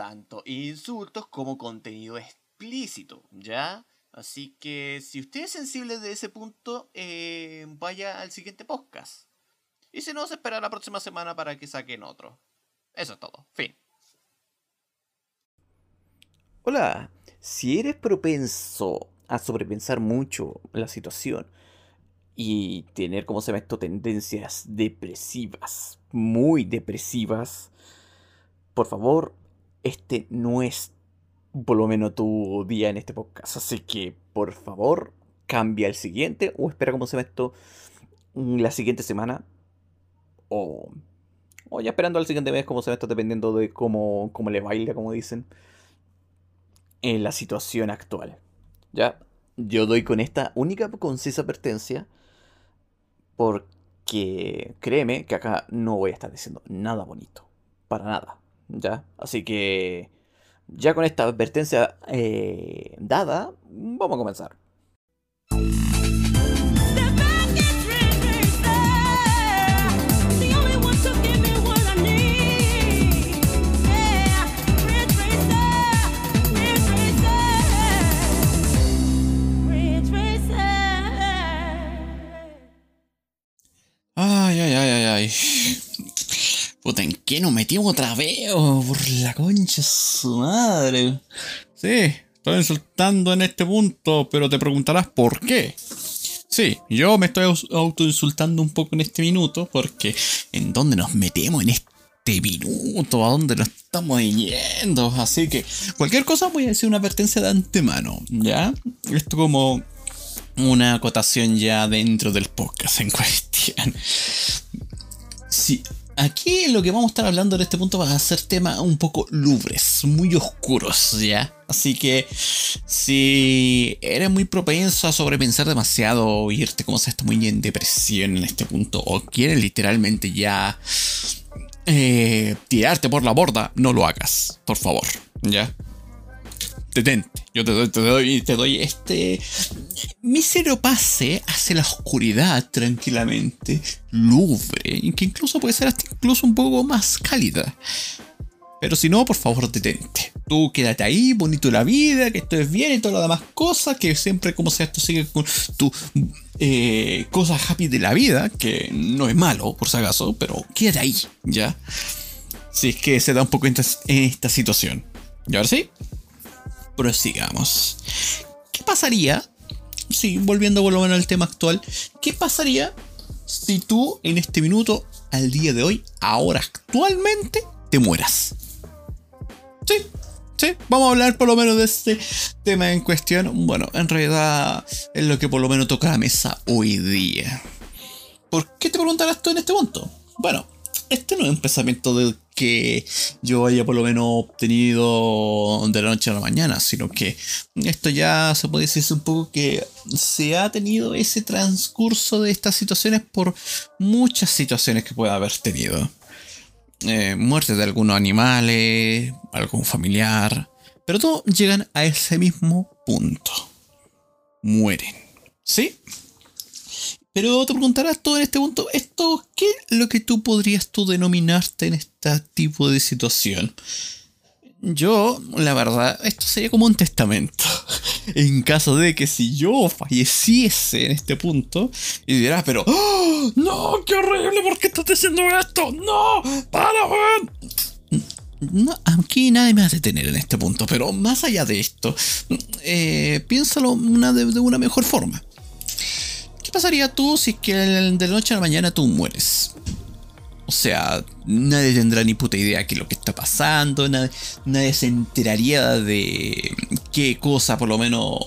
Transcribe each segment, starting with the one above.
tanto insultos como contenido explícito, ¿ya? Así que si usted es sensible de ese punto, eh, vaya al siguiente podcast. Y si no, se espera la próxima semana para que saquen otro. Eso es todo. Fin. Hola, si eres propenso a sobrepensar mucho la situación y tener, como se ve esto, tendencias depresivas, muy depresivas, por favor, este no es por lo menos tu día en este podcast. Así que, por favor, cambia el siguiente o espera como se ve esto la siguiente semana. O, o ya esperando al siguiente mes, como se ve esto, dependiendo de cómo, cómo le baila, como dicen, en la situación actual. Ya, yo doy con esta única concisa advertencia porque créeme que acá no voy a estar diciendo nada bonito. Para nada. ¿Ya? Así que ya con esta advertencia eh, dada, vamos a comenzar. Puta, ¿en qué nos metimos otra vez? Oh, por la concha su madre. Sí, estoy insultando en este punto, pero te preguntarás por qué. Sí, yo me estoy autoinsultando un poco en este minuto porque ¿en dónde nos metemos en este minuto? ¿A dónde nos estamos yendo? Así que cualquier cosa voy a decir una advertencia de antemano, ¿ya? Esto como una acotación ya dentro del podcast en cuestión. Sí, aquí lo que vamos a estar hablando en este punto va a ser temas un poco lubres, muy oscuros, ¿ya? Así que si eres muy propenso a sobrepensar demasiado o irte como se está muy en depresión en este punto o quieres literalmente ya eh, tirarte por la borda, no lo hagas, por favor, ¿ya? Detente. Yo te doy, te doy, te doy este mísero pase hacia la oscuridad tranquilamente, lubre, que incluso puede ser hasta incluso un poco más cálida. Pero si no, por favor, detente. Tú quédate ahí, bonito la vida, que esto es bien y todas las demás cosas, que siempre como sea esto sigue con tu eh, cosas happy de la vida, que no es malo, por si acaso, pero quédate ahí, ¿ya? Si es que se da un poco en esta situación. ¿Y ahora sí? Prosigamos. ¿Qué pasaría? Sí, volviendo por lo menos al tema actual. ¿Qué pasaría si tú en este minuto, al día de hoy, ahora actualmente, te mueras? Sí, sí, vamos a hablar por lo menos de este tema en cuestión. Bueno, en realidad es lo que por lo menos toca la mesa hoy día. ¿Por qué te preguntarás tú en este punto? Bueno, este no es un pensamiento de que yo haya por lo menos obtenido de la noche a la mañana, sino que esto ya se puede decir un poco que se ha tenido ese transcurso de estas situaciones por muchas situaciones que pueda haber tenido. Eh, muerte de algunos animales, algún familiar, pero todos llegan a ese mismo punto. Mueren. ¿Sí? Pero te preguntarás tú en este punto, ¿esto qué es lo que tú podrías tú denominarte en este tipo de situación? Yo, la verdad, esto sería como un testamento. En caso de que si yo falleciese en este punto, y dirás, pero, ¡Oh, no, qué horrible, ¿por qué estás diciendo esto? No, para, man. No, aquí nadie me va a detener en este punto, pero más allá de esto, eh, piénsalo de una mejor forma. ¿Qué pasaría tú si que de la noche a la mañana tú mueres? O sea, nadie tendrá ni puta idea de lo que está pasando, nadie, nadie se enteraría de qué cosa por lo menos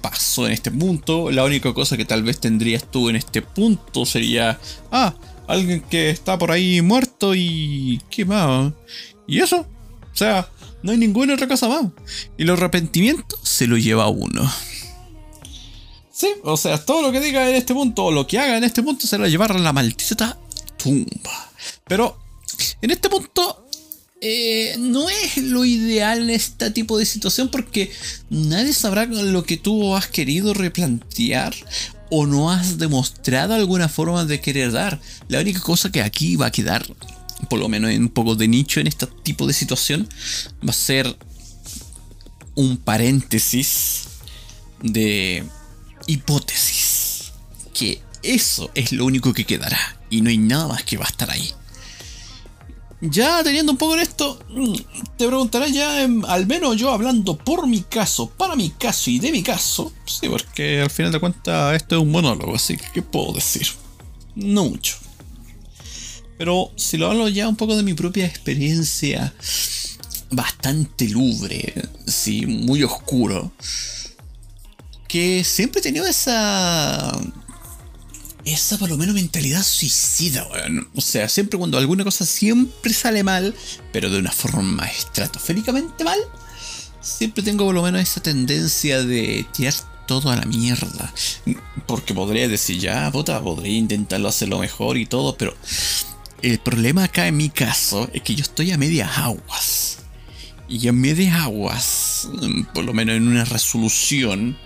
pasó en este punto. La única cosa que tal vez tendrías tú en este punto sería, ah, alguien que está por ahí muerto y... ¿Qué más? ¿Y eso? O sea, No hay ninguna otra cosa más. Y los arrepentimientos se lo lleva uno. Sí, o sea, todo lo que diga en este punto, o lo que haga en este punto, se lo llevar a la maldita tumba. Pero, en este punto, eh, no es lo ideal en este tipo de situación porque nadie sabrá lo que tú has querido replantear o no has demostrado alguna forma de querer dar. La única cosa que aquí va a quedar, por lo menos en un poco de nicho en este tipo de situación, va a ser un paréntesis de hipótesis. Que eso es lo único que quedará y no hay nada más que va a estar ahí. Ya teniendo un poco en esto, te preguntarás ya, em, al menos yo hablando por mi caso, para mi caso y de mi caso. Sí, porque al final de cuentas esto es un monólogo, así que ¿qué puedo decir? No mucho. Pero si lo hablo ya un poco de mi propia experiencia, bastante lubre, sí, muy oscuro, siempre he tenido esa esa por lo menos mentalidad suicida, weón. O sea, siempre cuando alguna cosa siempre sale mal, pero de una forma estratosféricamente mal, siempre tengo por lo menos esa tendencia de tirar todo a la mierda. Porque podría decir, ya, puta, podría intentarlo hacerlo mejor y todo, pero el problema acá en mi caso es que yo estoy a medias aguas. Y a medias aguas, por lo menos en una resolución,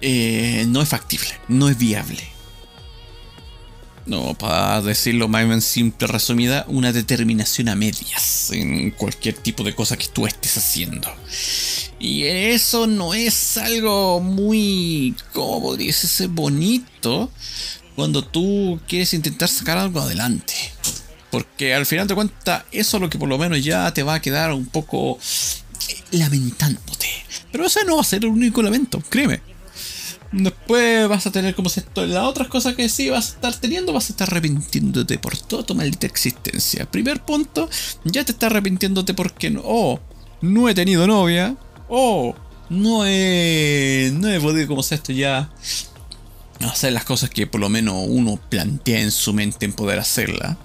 eh, no es factible, no es viable. No, para decirlo más en simple, resumida, una determinación a medias en cualquier tipo de cosa que tú estés haciendo. Y eso no es algo muy, ¿cómo podría ser bonito? Cuando tú quieres intentar sacar algo adelante. Porque al final de cuentas, eso es lo que por lo menos ya te va a quedar un poco lamentándote. Pero ese no va a ser el único lamento, créeme. Después vas a tener como si esto. Las otras cosas que sí vas a estar teniendo, vas a estar arrepintiéndote por toda tu maldita existencia. Primer punto, ya te estás arrepintiéndote porque no. Oh, no he tenido novia. Oh, no he. No he podido, como esto ya. Hacer las cosas que por lo menos uno plantea en su mente en poder hacerla.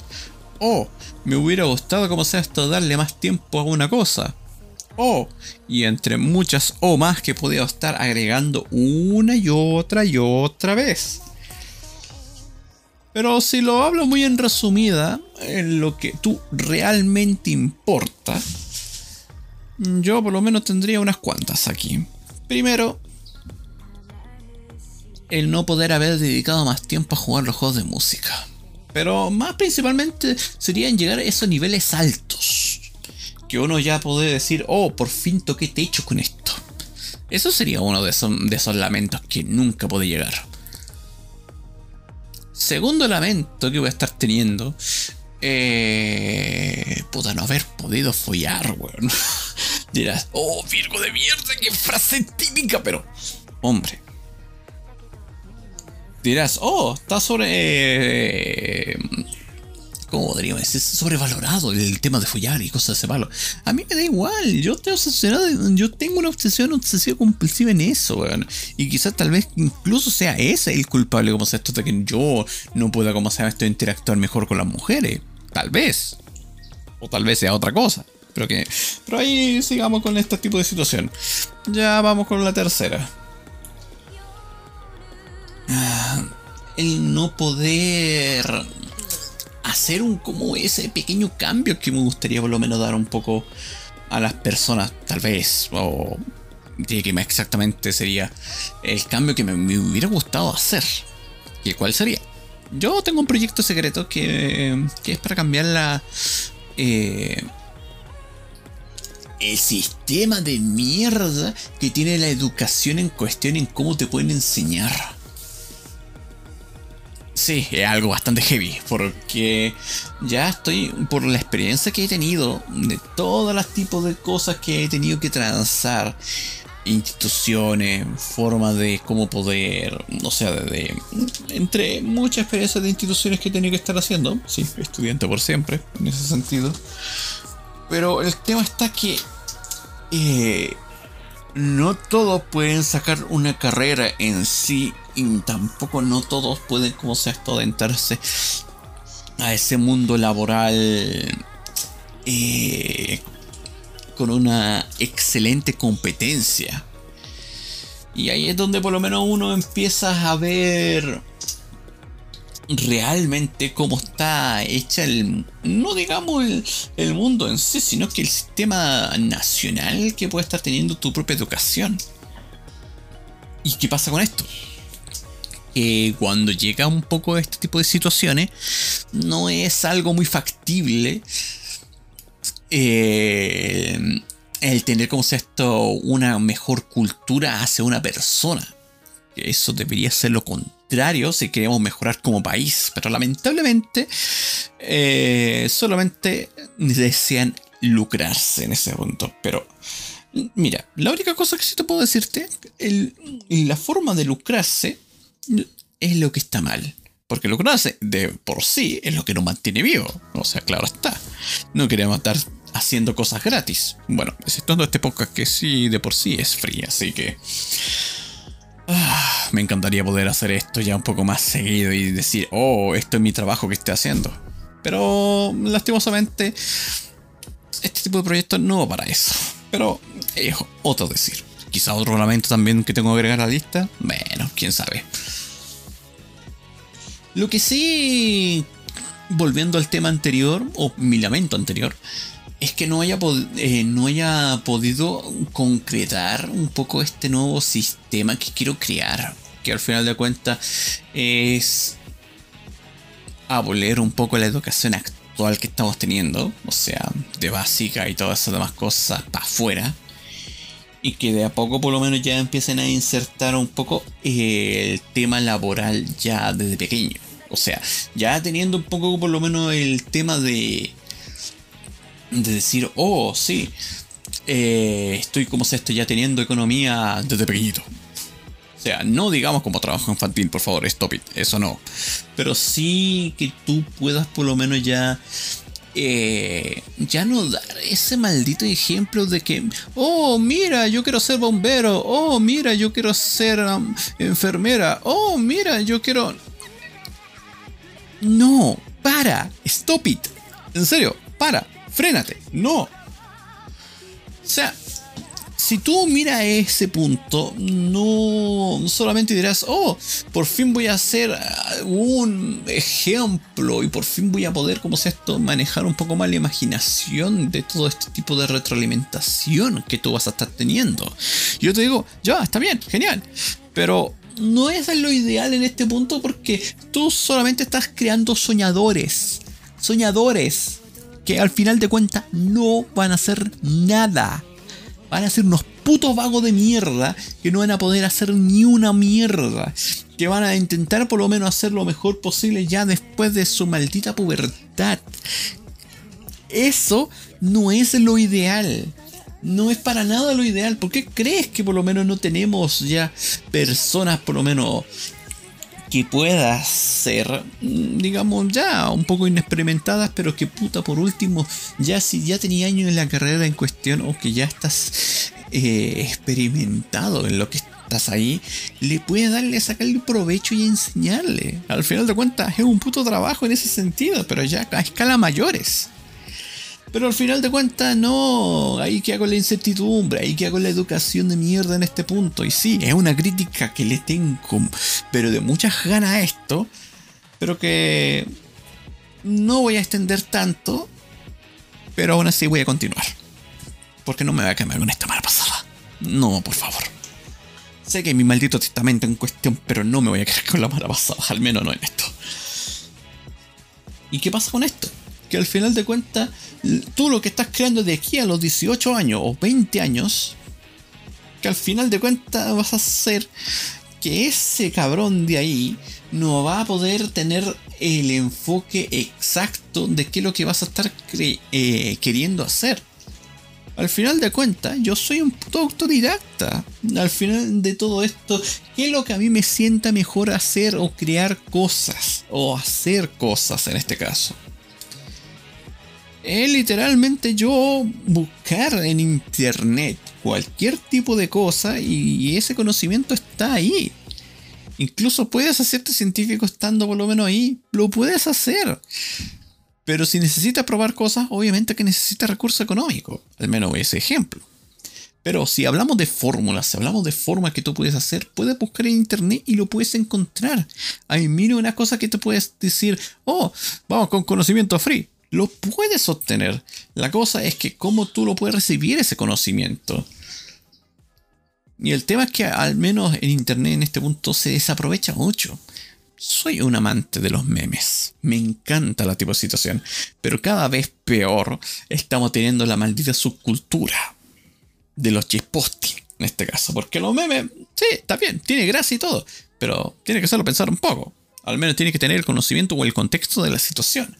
Oh, me hubiera gustado, como sea esto, darle más tiempo a una cosa o. Y entre muchas o más que podía estar agregando una y otra y otra vez. Pero si lo hablo muy en resumida, en lo que tú realmente importa, yo por lo menos tendría unas cuantas aquí. Primero, el no poder haber dedicado más tiempo a jugar los juegos de música. Pero más principalmente serían llegar a esos niveles altos que uno ya puede decir, oh, por fin toqué techo con esto. Eso sería uno de esos, de esos lamentos que nunca puede llegar. Segundo lamento que voy a estar teniendo. Eh, puta, no haber podido follar, weón. Dirás, oh, Virgo de mierda, qué frase típica, pero. Hombre. Dirás, oh, está sobre. Eh, ¿cómo podríamos decir? Sobrevalorado el tema de follar y cosas de ese palo. A mí me da igual, yo estoy obsesionado, yo tengo una obsesión obsesiva compulsiva en eso, weón. Y quizás tal vez incluso sea ese el culpable, como sea esto, de que yo no pueda, como sea esto, interactuar mejor con las mujeres. Tal vez. O tal vez sea otra cosa. Pero que. Pero ahí sigamos con este tipo de situación. Ya vamos con la tercera. Ah, el no poder hacer un como ese pequeño cambio que me gustaría por lo menos dar un poco a las personas, tal vez, o que más exactamente sería el cambio que me, hubiera gustado hacer. ¿Y cuál sería? Yo tengo un proyecto secreto que, que es para cambiar la... Eh, el sistema de mierda que tiene la educación en cuestión en cómo te pueden enseñar. Sí, es algo bastante heavy, porque ya estoy, por la experiencia que he tenido, de todos los tipos de cosas que he tenido que transar, instituciones, formas de cómo poder, o sea, de, entre muchas experiencias de instituciones que he tenido que estar haciendo, sí, estudiante por siempre, en ese sentido. Pero el tema está que eh, no todos pueden sacar una carrera en sí y tampoco no todos pueden, como sea esto, adentrarse a ese mundo laboral eh, con una excelente competencia. Y ahí es donde por lo menos uno empieza a ver realmente cómo está hecha el, no digamos el, el, mundo en sí, sino que el sistema nacional que puede estar teniendo tu propia educación. ¿Y qué pasa con esto? Que cuando llega un poco este tipo de situaciones, no es algo muy factible eh, el tener como sea esto una mejor cultura hacia una persona. Eso debería ser lo contrario si queremos mejorar como país. Pero lamentablemente eh, solamente desean lucrarse en ese punto. Pero mira, la única cosa que sí te puedo decirte, la forma de lucrarse es lo que está mal. Porque lucrarse de por sí es lo que nos mantiene vivo. O sea, claro está. No queremos estar haciendo cosas gratis. Bueno, exceptuando este podcast que sí de por sí es free, así que... Ah, me encantaría poder hacer esto ya un poco más seguido y decir, oh, esto es mi trabajo que estoy haciendo. Pero lastimosamente, este tipo de proyectos no para eso. Pero es otro decir. Quizá otro lamento también que tengo que agregar a la lista. Bueno, quién sabe. Lo que sí, volviendo al tema anterior, o mi lamento anterior, es que no haya, eh, no haya podido concretar un poco este nuevo sistema que quiero crear. Que al final de cuentas es abolir un poco la educación actual que estamos teniendo. O sea, de básica y todas esas demás cosas para afuera. Y que de a poco por lo menos ya empiecen a insertar un poco eh, el tema laboral ya desde pequeño. O sea, ya teniendo un poco por lo menos el tema de de decir, oh, sí, eh, estoy como se estoy ya teniendo economía desde pequeñito. O sea, no digamos como trabajo infantil, por favor, stop it, eso no. Pero sí que tú puedas por lo menos ya... Eh, ya no dar ese maldito ejemplo de que, oh, mira, yo quiero ser bombero, oh, mira, yo quiero ser um, enfermera, oh, mira, yo quiero... No, para, stop it. En serio, para frénate. No. O sea, si tú miras ese punto, no solamente dirás, oh, por fin voy a hacer uh, un ejemplo y por fin voy a poder, como sea esto, manejar un poco más la imaginación de todo este tipo de retroalimentación que tú vas a estar teniendo. Yo te digo, ya, está bien, genial. Pero no es lo ideal en este punto porque tú solamente estás creando soñadores. Soñadores que al final de cuentas no van a hacer nada. Van a ser unos putos vagos de mierda que no van a poder hacer ni una mierda. Que van a intentar por lo menos hacer lo mejor posible ya después de su maldita pubertad. Eso no es lo ideal. No es para nada lo ideal. ¿Por qué crees que por lo menos no tenemos ya personas por lo menos que puedas ser, digamos, ya un poco inexperimentadas, pero que puta, por último, ya si ya tenía años en la carrera en cuestión o que ya estás eh, experimentado en lo que estás ahí, le puedes darle, sacarle provecho y enseñarle. Al final de cuentas, es un puto trabajo en ese sentido, pero ya a escala mayores. Pero al final de cuentas, no. Ahí que hago la incertidumbre, ahí que hago la educación de mierda en este punto. Y sí, es una crítica que le tengo, pero de muchas ganas a esto. Pero que no voy a extender tanto. Pero aún así voy a continuar. Porque no me voy a quemar con esta mala pasada. No, por favor. Sé que mi maldito testamento en cuestión, pero no me voy a quedar con la mala pasada. Al menos no en esto. ¿Y qué pasa con esto? Que al final de cuentas, tú lo que estás creando de aquí a los 18 años o 20 años, que al final de cuentas vas a hacer que ese cabrón de ahí no va a poder tener el enfoque exacto de qué es lo que vas a estar eh, queriendo hacer. Al final de cuentas, yo soy un puto autodidacta. Al final de todo esto, ¿qué es lo que a mí me sienta mejor hacer o crear cosas? O hacer cosas en este caso es literalmente yo buscar en internet cualquier tipo de cosa y ese conocimiento está ahí. Incluso puedes hacerte científico estando por lo menos ahí. Lo puedes hacer. Pero si necesitas probar cosas, obviamente que necesitas recursos económicos. Al menos ese ejemplo. Pero si hablamos de fórmulas, si hablamos de formas que tú puedes hacer, puedes buscar en internet y lo puedes encontrar. Hay mil una cosa que te puedes decir, oh, vamos con conocimiento free. Lo puedes obtener. La cosa es que cómo tú lo puedes recibir ese conocimiento. Y el tema es que al menos en internet en este punto se desaprovecha mucho. Soy un amante de los memes. Me encanta la tipo de situación. Pero cada vez peor estamos teniendo la maldita subcultura de los chisposting en este caso. Porque los memes, sí, está bien, tiene gracia y todo. Pero tiene que hacerlo pensar un poco. Al menos tiene que tener el conocimiento o el contexto de la situación.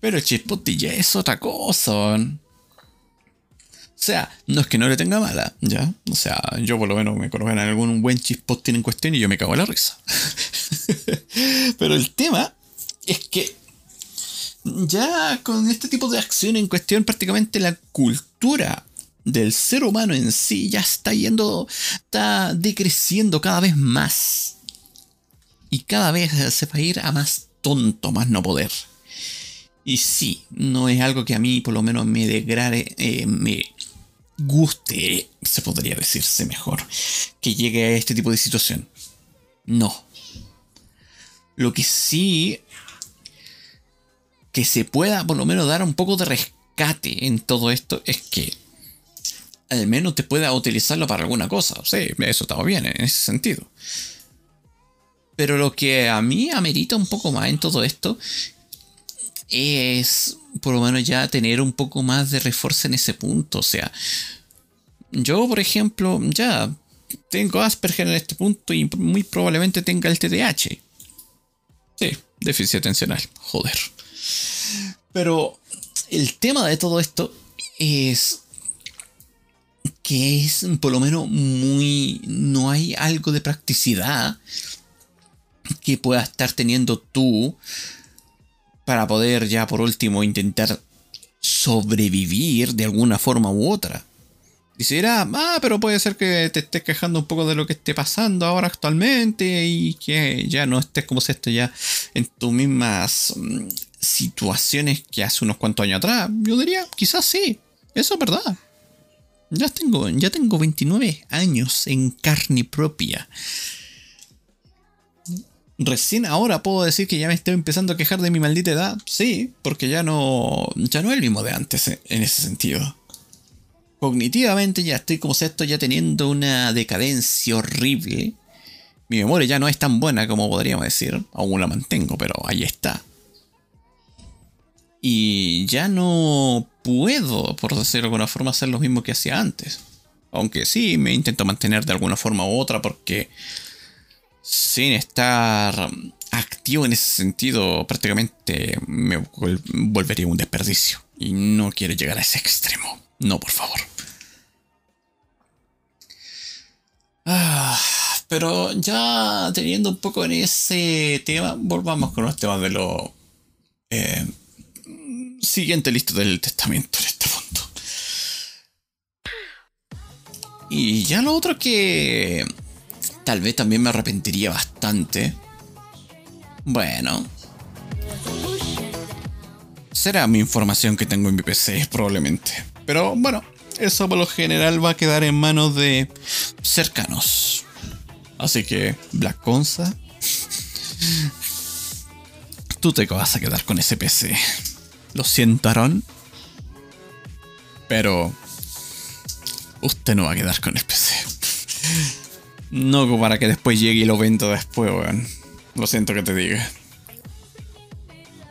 Pero el chisposting ya es otra cosa. O sea, no es que no le tenga mala, ¿ya? O sea, yo por lo menos me conozco en algún buen chisposting en cuestión y yo me cago en la risa. Pero el tema es que ya con este tipo de acción en cuestión prácticamente la cultura del ser humano en sí ya está yendo, está decreciendo cada vez más. Y cada vez se va a ir a más tonto, más no poder. Y sí, no es algo que a mí por lo menos me degrade, eh, me guste, se podría decirse mejor, que llegue a este tipo de situación. No. Lo que sí que se pueda por lo menos dar un poco de rescate en todo esto es que al menos te pueda utilizarlo para alguna cosa. Sí, eso está bien en ese sentido. Pero lo que a mí amerita un poco más en todo esto es por lo menos ya tener un poco más de refuerzo en ese punto. O sea, yo por ejemplo ya tengo Asperger en este punto y muy probablemente tenga el TDAH. Sí, déficit atencional. Joder. Pero el tema de todo esto es que es por lo menos muy... No hay algo de practicidad que puedas estar teniendo tú para poder ya por último intentar sobrevivir de alguna forma u otra. Dirá, ah, pero puede ser que te estés quejando un poco de lo que esté pasando ahora actualmente y que ya no estés como si esto ya en tus mismas mm, situaciones que hace unos cuantos años atrás. Yo diría, quizás sí, eso es verdad. Ya tengo, ya tengo 29 años en carne propia. Recién ahora puedo decir que ya me estoy empezando a quejar de mi maldita edad. Sí, porque ya no, ya no es el mismo de antes en ese sentido cognitivamente ya estoy como esto ya teniendo una decadencia horrible. Mi memoria ya no es tan buena como podríamos decir. Aún la mantengo, pero ahí está. Y ya no puedo, por decirlo de alguna forma, hacer lo mismo que hacía antes. Aunque sí me intento mantener de alguna forma u otra porque sin estar activo en ese sentido prácticamente me volvería un desperdicio. Y no quiero llegar a ese extremo. No, por favor. Ah, pero ya teniendo un poco en ese tema, volvamos con los temas de lo eh, siguiente listo del testamento en este punto. Y ya lo otro que tal vez también me arrepentiría bastante. Bueno. Será mi información que tengo en mi PC, probablemente. Pero bueno, eso por lo general va a quedar en manos de cercanos. Así que, Black Conza, tú te vas a quedar con ese PC. Lo siento, Aaron. Pero usted no va a quedar con el PC. No para que después llegue y lo venda después, weón. Lo siento que te diga.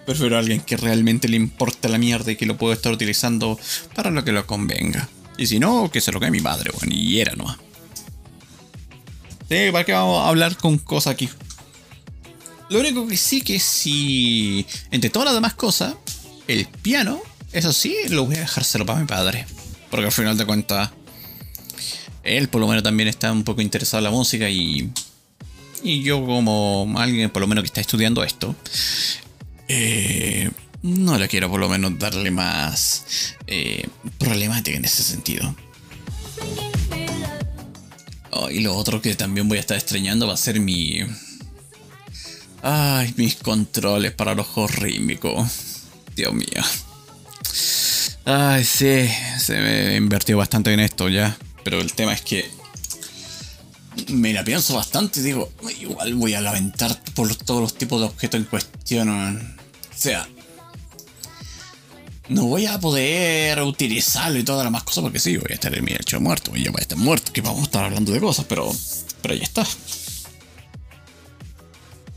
Prefiero a alguien que realmente le importe la mierda y que lo pueda estar utilizando para lo que lo convenga. Y si no, que se lo cae mi madre, weón. Y era nomás. Sí, para que vamos a hablar con cosas aquí. Lo único que sí que si. Entre todas las demás cosas, el piano, eso sí, lo voy a dejárselo para mi padre. Porque al final de cuentas, él por lo menos también está un poco interesado en la música y. Y yo, como alguien por lo menos que está estudiando esto, eh, no le quiero por lo menos darle más eh, problemática en ese sentido. Oh, y lo otro que también voy a estar extrañando va a ser mi. Ay, mis controles para los ojos rítmicos. Dios mío. Ay, sí, se me invertido bastante en esto ya. Pero el tema es que me la pienso bastante. Digo, igual voy a lamentar por todos los tipos de objetos en cuestión. O sea, no voy a poder utilizarlo y todas las más cosas porque sí, voy a estar en mi hecho muerto. Y yo voy a estar muerto, que vamos a estar hablando de cosas, pero, pero ya está.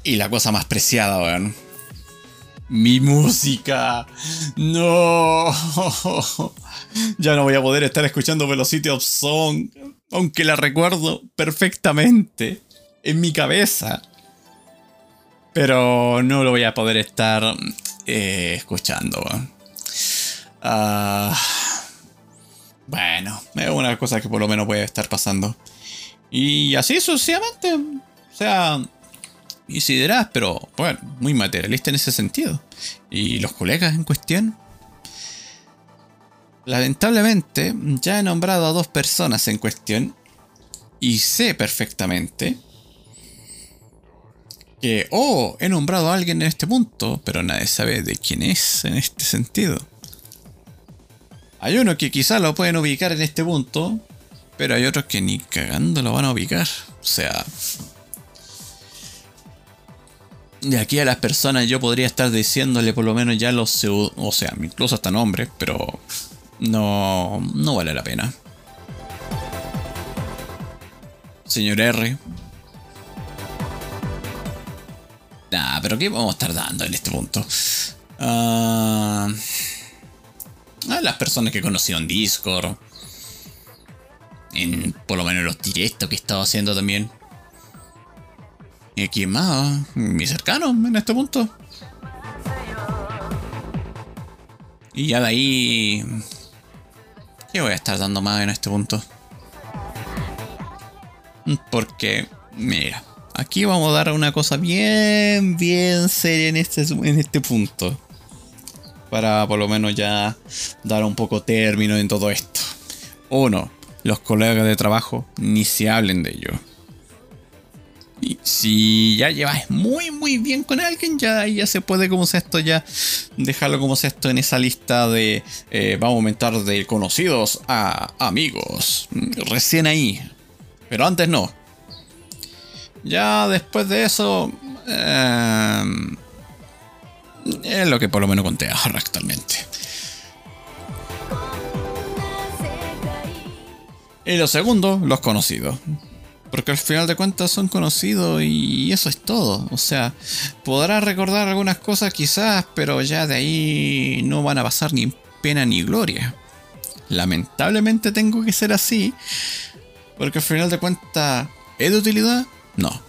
Y la cosa más preciada, weón. Mi música. No. Ya no voy a poder estar escuchando Velocity of Song. Aunque la recuerdo perfectamente en mi cabeza. Pero no lo voy a poder estar eh, escuchando. Uh, bueno, es una cosa que por lo menos puede estar pasando. Y así sucesivamente. O sea, y si dirás, pero bueno, muy materialista en ese sentido. Y los colegas en cuestión. Lamentablemente, ya he nombrado a dos personas en cuestión. Y sé perfectamente que, oh, he nombrado a alguien en este punto, pero nadie sabe de quién es en este sentido. Hay uno que quizás lo pueden ubicar en este punto, pero hay otros que ni cagando lo van a ubicar. O sea, de aquí a las personas yo podría estar diciéndole por lo menos ya los o sea, incluso hasta nombres, pero no, no vale la pena. Señor R. Nah, pero ¿qué vamos a estar dando en este punto? Ah, a las personas que he conocido en Discord. En por lo menos los directos que he estado haciendo también. ¿Y quién más? Mi cercano en este punto. Y ya de ahí... ¿Qué voy a estar dando más en este punto? Porque, mira, aquí vamos a dar una cosa bien, bien seria en este, en este punto. Para por lo menos ya dar un poco término en todo esto. Uno, los colegas de trabajo ni se hablen de ello si ya llevas muy muy bien con alguien, ya, ya se puede como sea esto ya dejarlo como sea esto en esa lista de eh, vamos a aumentar de conocidos a amigos. Recién ahí. Pero antes no. Ya después de eso. Eh, es lo que por lo menos conté ahora actualmente. Y lo segundo, los conocidos. Porque al final de cuentas son conocidos y eso es todo. O sea, podrá recordar algunas cosas quizás, pero ya de ahí no van a pasar ni pena ni gloria. Lamentablemente tengo que ser así. Porque al final de cuentas, ¿es de utilidad? No. O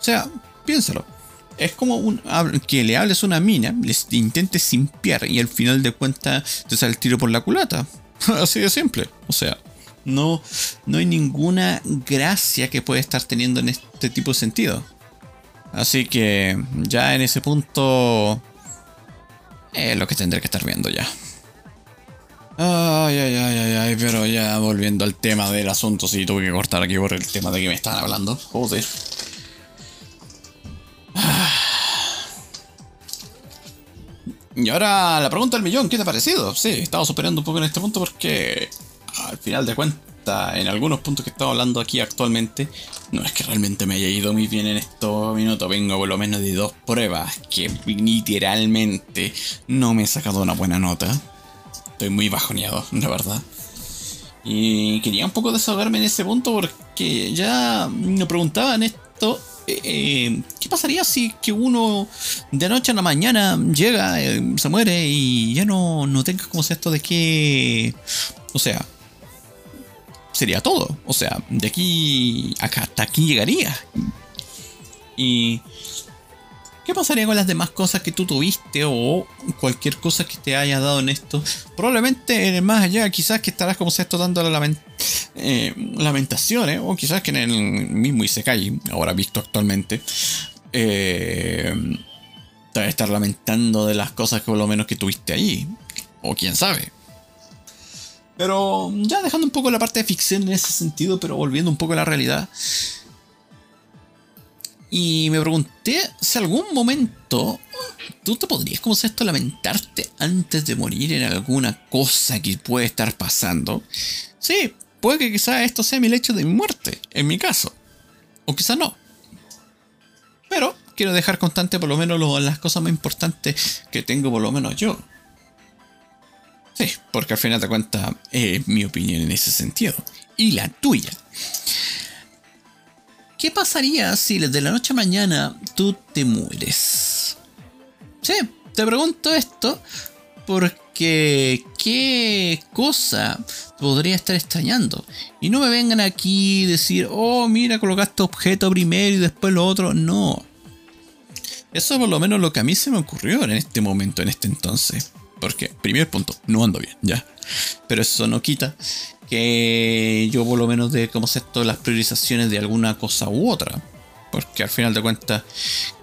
sea, piénsalo. Es como un, que le hables a una mina, les intentes simpiar y al final de cuentas te sale el tiro por la culata. Así de simple. O sea, no, no hay ninguna gracia que puede estar teniendo en este tipo de sentido. Así que ya en ese punto es lo que tendré que estar viendo ya. Ay, ay, ay, ay, ay, pero ya volviendo al tema del asunto, sí, tuve que cortar aquí por el tema de que me estaban hablando. Joder. Y ahora la pregunta del millón, ¿qué te ha parecido? Sí, estaba superando un poco en este punto porque al final de cuentas, en algunos puntos que estamos hablando aquí actualmente, no es que realmente me haya ido muy bien en estos minutos. Vengo por lo menos de dos pruebas que literalmente no me he sacado una buena nota. Estoy muy bajoneado, la verdad. Y quería un poco desahogarme en ese punto porque ya me preguntaban esto. Eh, ¿Qué pasaría si que uno de noche a la mañana llega, eh, se muere y ya no, no tenga como de que... O sea, sería todo. O sea, de aquí hasta aquí llegaría. Y ¿Qué pasaría con las demás cosas que tú tuviste o cualquier cosa que te haya dado en esto? Probablemente en el más allá, quizás que estarás como esto dando la lament eh, lamentaciones, o quizás que en el mismo Isekai, ahora visto actualmente, eh, te vas a estar lamentando de las cosas que por lo menos que tuviste allí. O quién sabe. Pero ya dejando un poco la parte de ficción en ese sentido, pero volviendo un poco a la realidad. Y me pregunté si algún momento tú te podrías, como esto, lamentarte antes de morir en alguna cosa que puede estar pasando. Sí, puede que quizás esto sea mi lecho de mi muerte, en mi caso. O quizás no. Pero quiero dejar constante por lo menos las cosas más importantes que tengo por lo menos yo. Sí, porque al final de cuentas es mi opinión en ese sentido. Y la tuya. ¿Qué pasaría si de la noche a mañana tú te mueres? Sí, te pregunto esto porque qué cosa podría estar extrañando. Y no me vengan aquí decir, oh, mira, colocaste objeto primero y después lo otro. No. Eso es por lo menos lo que a mí se me ocurrió en este momento, en este entonces. Porque, primer punto, no ando bien, ya. Pero eso no quita que yo por lo menos de cómo sé todas las priorizaciones de alguna cosa u otra. Porque al final de cuentas,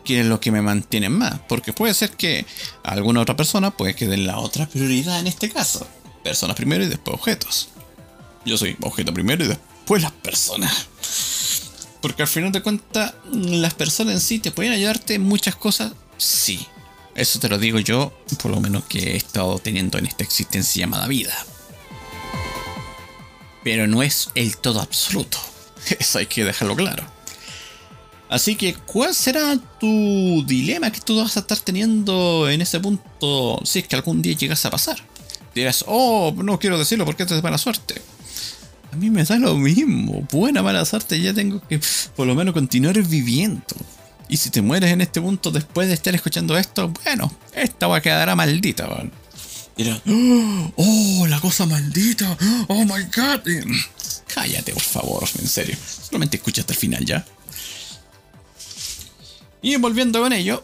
¿qué es lo que me mantiene más? Porque puede ser que alguna otra persona puede que den la otra prioridad en este caso. Personas primero y después objetos. Yo soy objeto primero y después las personas. Porque al final de cuentas, las personas en sí te pueden ayudarte en muchas cosas, sí. Eso te lo digo yo, por lo menos que he estado teniendo en esta existencia llamada vida pero no es el todo absoluto. Eso hay que dejarlo claro. Así que, ¿cuál será tu dilema que tú vas a estar teniendo en ese punto si es que algún día llegas a pasar? Dirás, oh, no quiero decirlo porque esto es mala suerte. A mí me da lo mismo. Buena mala suerte, ya tengo que por lo menos continuar viviendo. Y si te mueres en este punto después de estar escuchando esto, bueno, esta va a quedar maldita, ¿vale? Y era, oh, la cosa maldita, oh my god. Cállate, por favor, en serio. Solamente escucha hasta el final ya. Y volviendo con ello,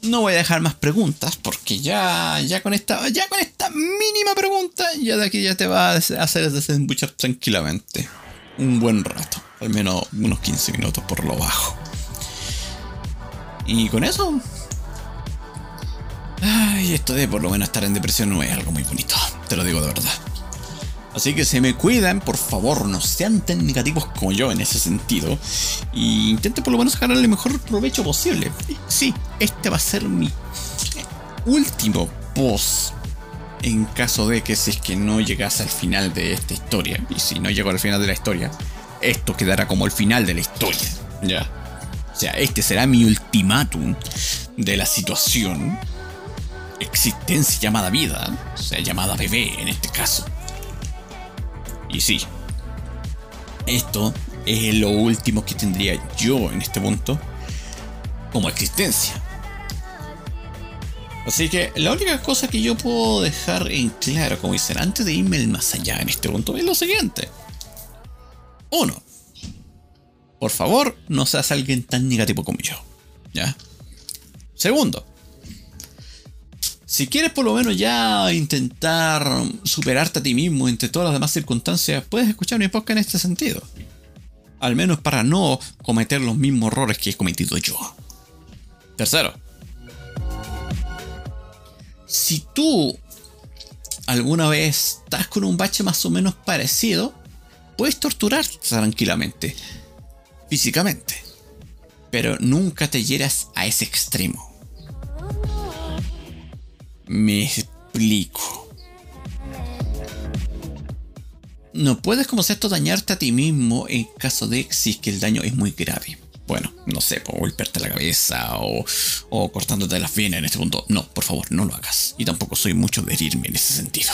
no voy a dejar más preguntas porque ya, ya con esta, ya con esta mínima pregunta, ya de aquí ya te va a hacer desembuchar tranquilamente. Un buen rato, al menos unos 15 minutos por lo bajo. Y con eso, Ay, esto de por lo menos estar en depresión no es algo muy bonito, te lo digo de verdad. Así que se me cuidan, por favor, no sean tan negativos como yo en ese sentido. Y intenten por lo menos sacarle el mejor provecho posible. sí, este va a ser mi último post. En caso de que si es que no llegase al final de esta historia. Y si no llego al final de la historia, esto quedará como el final de la historia. Ya. O sea, este será mi ultimátum de la situación existencia llamada vida, o sea, llamada bebé en este caso. Y sí, esto es lo último que tendría yo en este punto como existencia. Así que la única cosa que yo puedo dejar en claro, como dicen, antes de irme más allá en este punto, es lo siguiente. Uno, por favor, no seas alguien tan negativo como yo. ¿Ya? Segundo, si quieres por lo menos ya intentar superarte a ti mismo entre todas las demás circunstancias, puedes escuchar mi podcast en este sentido. Al menos para no cometer los mismos errores que he cometido yo. Tercero. Si tú alguna vez estás con un bache más o menos parecido, puedes torturarte tranquilamente, físicamente. Pero nunca te hieras a ese extremo. Me explico. No puedes como esto dañarte a ti mismo en caso de si que el daño es muy grave. Bueno, no sé, por golpearte la cabeza o, o cortándote las venas en este punto. No, por favor, no lo hagas. Y tampoco soy mucho de herirme en ese sentido.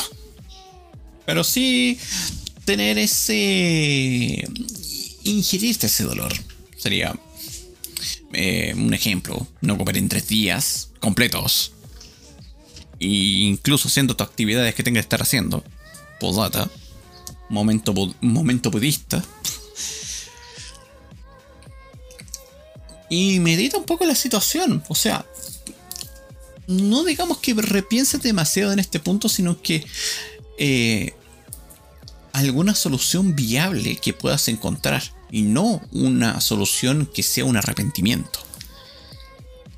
Pero sí tener ese... ingerirte ese dolor. Sería eh, un ejemplo. No comer en tres días completos incluso haciendo tus actividades que tengas que estar haciendo. Podata. Momento, momento budista. Y medita un poco la situación. O sea, no digamos que repienses demasiado en este punto, sino que eh, alguna solución viable que puedas encontrar. Y no una solución que sea un arrepentimiento.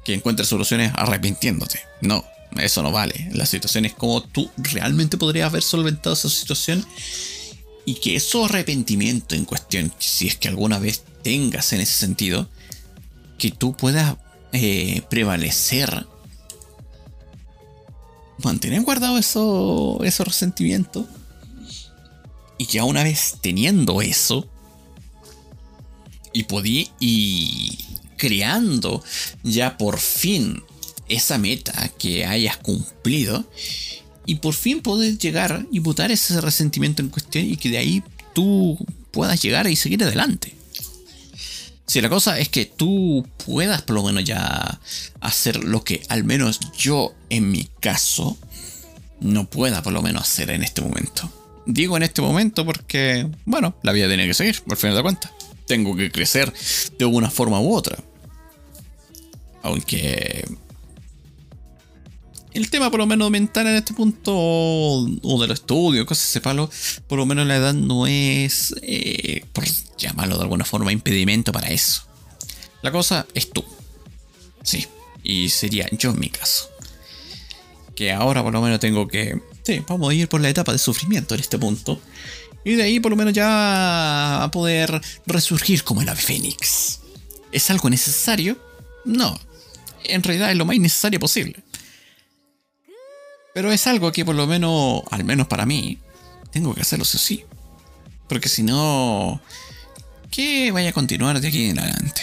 Que encuentres soluciones arrepintiéndote. No. Eso no vale. La situación es como tú realmente podrías haber solventado esa situación y que eso arrepentimiento en cuestión, si es que alguna vez tengas en ese sentido, que tú puedas eh, prevalecer, mantener guardado eso, esos resentimientos. Y que una vez teniendo eso, y podí, y creando ya por fin esa meta que hayas cumplido, y por fin poder llegar y botar ese resentimiento en cuestión y que de ahí tú puedas llegar y seguir adelante. Si la cosa es que tú puedas por lo menos ya hacer lo que al menos yo en mi caso no pueda por lo menos hacer en este momento. Digo en este momento porque, bueno, la vida tiene que seguir, por final de cuentas. Tengo que crecer de una forma u otra. Aunque el tema por lo menos mental en este punto, o de los cosas de ese palo, por lo menos la edad no es, eh, por llamarlo de alguna forma, impedimento para eso. La cosa es tú. Sí, y sería yo en mi caso. Que ahora por lo menos tengo que... Sí, vamos a ir por la etapa de sufrimiento en este punto. Y de ahí por lo menos ya a poder resurgir como el ave fénix. ¿Es algo necesario? No. En realidad es lo más innecesario posible. Pero es algo que por lo menos, al menos para mí, tengo que hacerlo sí o. Porque si no, ¿qué vaya a continuar de aquí en adelante?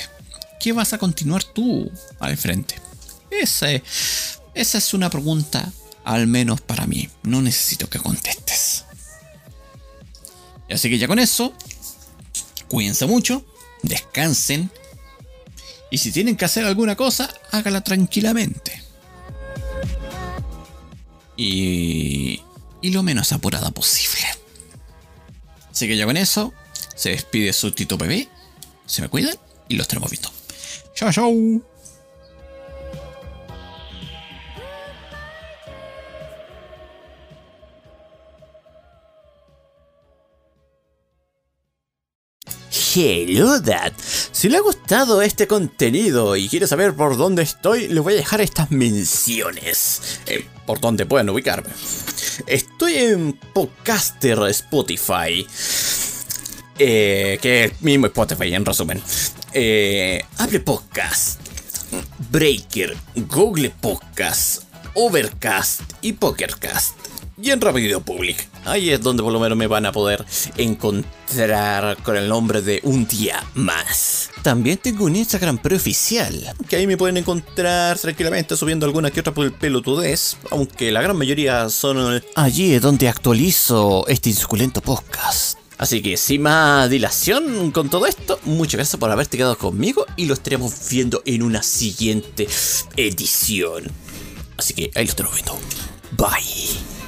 ¿Qué vas a continuar tú al frente? Ese, esa es una pregunta, al menos para mí. No necesito que contestes. Así que ya con eso, cuídense mucho, descansen. Y si tienen que hacer alguna cosa, hágala tranquilamente y, y lo menos apurada posible. Así que ya con eso, se despide su Tito Bebé, se me cuidan y los tenemos visto. Chao, chao. Hello Dad. Si le ha gustado este contenido y quiere saber por dónde estoy, le voy a dejar estas menciones. Eh, por donde pueden ubicarme. Estoy en Podcaster Spotify. Eh, que es mismo Spotify en resumen. Eh, Podcast. Breaker. Google Podcast. Overcast y Pokercast y en Rapidito Public. Ahí es donde por lo menos me van a poder encontrar con el nombre de Un Día Más. También tengo un Instagram preoficial, que ahí me pueden encontrar tranquilamente subiendo alguna que otra por el pelotudez, aunque la gran mayoría son allí es donde actualizo este insuculento podcast. Así que sin más dilación con todo esto, muchas gracias por haberte quedado conmigo y lo estaremos viendo en una siguiente edición. Así que ahí lo estaremos viendo. Bye.